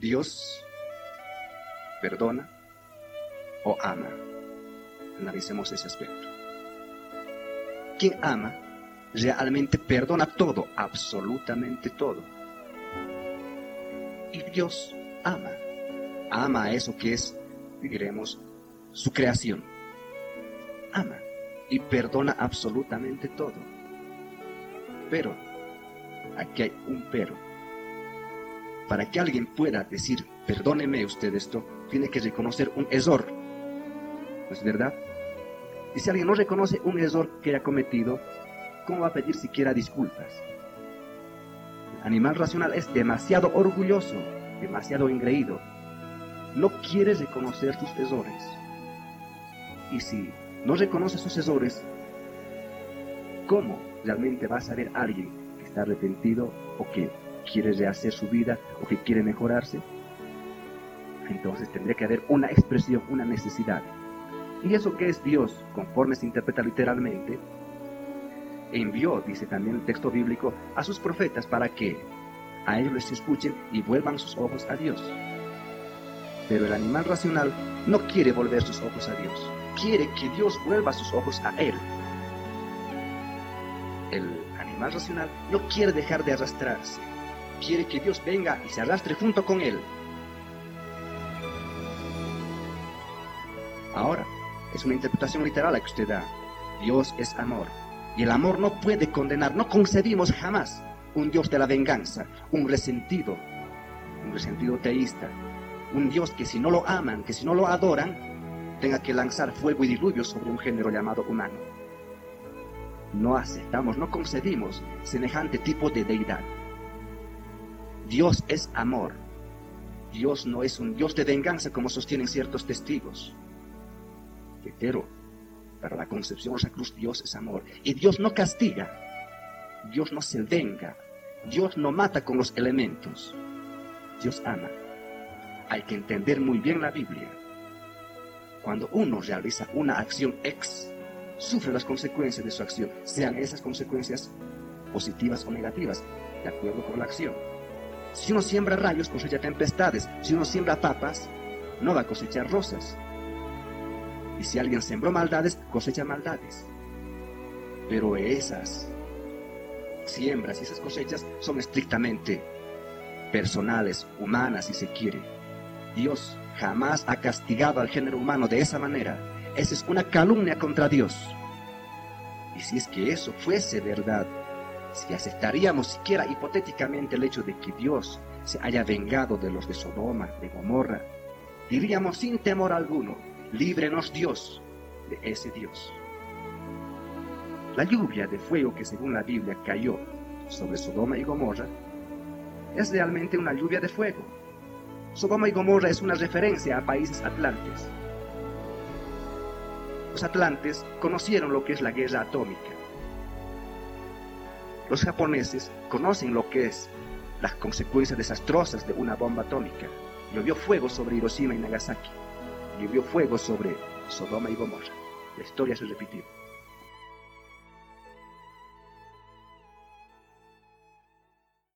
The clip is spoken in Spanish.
Dios perdona o ama. Analicemos ese aspecto. Quien ama realmente perdona todo, absolutamente todo. Y Dios ama. Ama eso que es, diremos, su creación. Ama y perdona absolutamente todo. Pero, aquí hay un pero. Para que alguien pueda decir, perdóneme usted esto, tiene que reconocer un error. ¿No es verdad? Y si alguien no reconoce un error que haya cometido, ¿cómo va a pedir siquiera disculpas? El animal racional es demasiado orgulloso, demasiado engreído. No quiere reconocer sus errores. Y si no reconoce sus errores, ¿cómo realmente va a saber alguien que está arrepentido o que quiere rehacer su vida o que quiere mejorarse? Entonces tendría que haber una expresión, una necesidad. Y eso que es Dios, conforme se interpreta literalmente, envió, dice también el texto bíblico, a sus profetas para que a ellos les escuchen y vuelvan sus ojos a Dios. Pero el animal racional no quiere volver sus ojos a Dios, quiere que Dios vuelva sus ojos a él. El animal racional no quiere dejar de arrastrarse, quiere que Dios venga y se arrastre junto con él. Ahora, es una interpretación literal la que usted da. Dios es amor. Y el amor no puede condenar, no concebimos jamás un Dios de la venganza, un resentido, un resentido teísta, un Dios que si no lo aman, que si no lo adoran, tenga que lanzar fuego y diluvio sobre un género llamado humano. No aceptamos, no concebimos semejante tipo de deidad. Dios es amor. Dios no es un Dios de venganza como sostienen ciertos testigos. Pero para la concepción de la cruz Dios es amor. Y Dios no castiga. Dios no se venga. Dios no mata con los elementos. Dios ama. Hay que entender muy bien la Biblia. Cuando uno realiza una acción ex, sufre las consecuencias de su acción, sean esas consecuencias positivas o negativas, de acuerdo con la acción. Si uno siembra rayos, cosecha tempestades. Si uno siembra papas, no va a cosechar rosas. Y si alguien sembró maldades, cosecha maldades. Pero esas siembras y esas cosechas son estrictamente personales, humanas, si se quiere. Dios jamás ha castigado al género humano de esa manera. Esa es una calumnia contra Dios. Y si es que eso fuese verdad, si aceptaríamos siquiera hipotéticamente el hecho de que Dios se haya vengado de los de Sodoma, de Gomorra, diríamos sin temor alguno, líbrenos Dios de ese Dios. La lluvia de fuego que según la Biblia cayó sobre Sodoma y Gomorra es realmente una lluvia de fuego. Sodoma y Gomorra es una referencia a países atlantes. Los atlantes conocieron lo que es la guerra atómica. Los japoneses conocen lo que es las consecuencias desastrosas de una bomba atómica. Llovió fuego sobre Hiroshima y Nagasaki. Llovió fuego sobre Sodoma y Gomorra. La historia se repitió.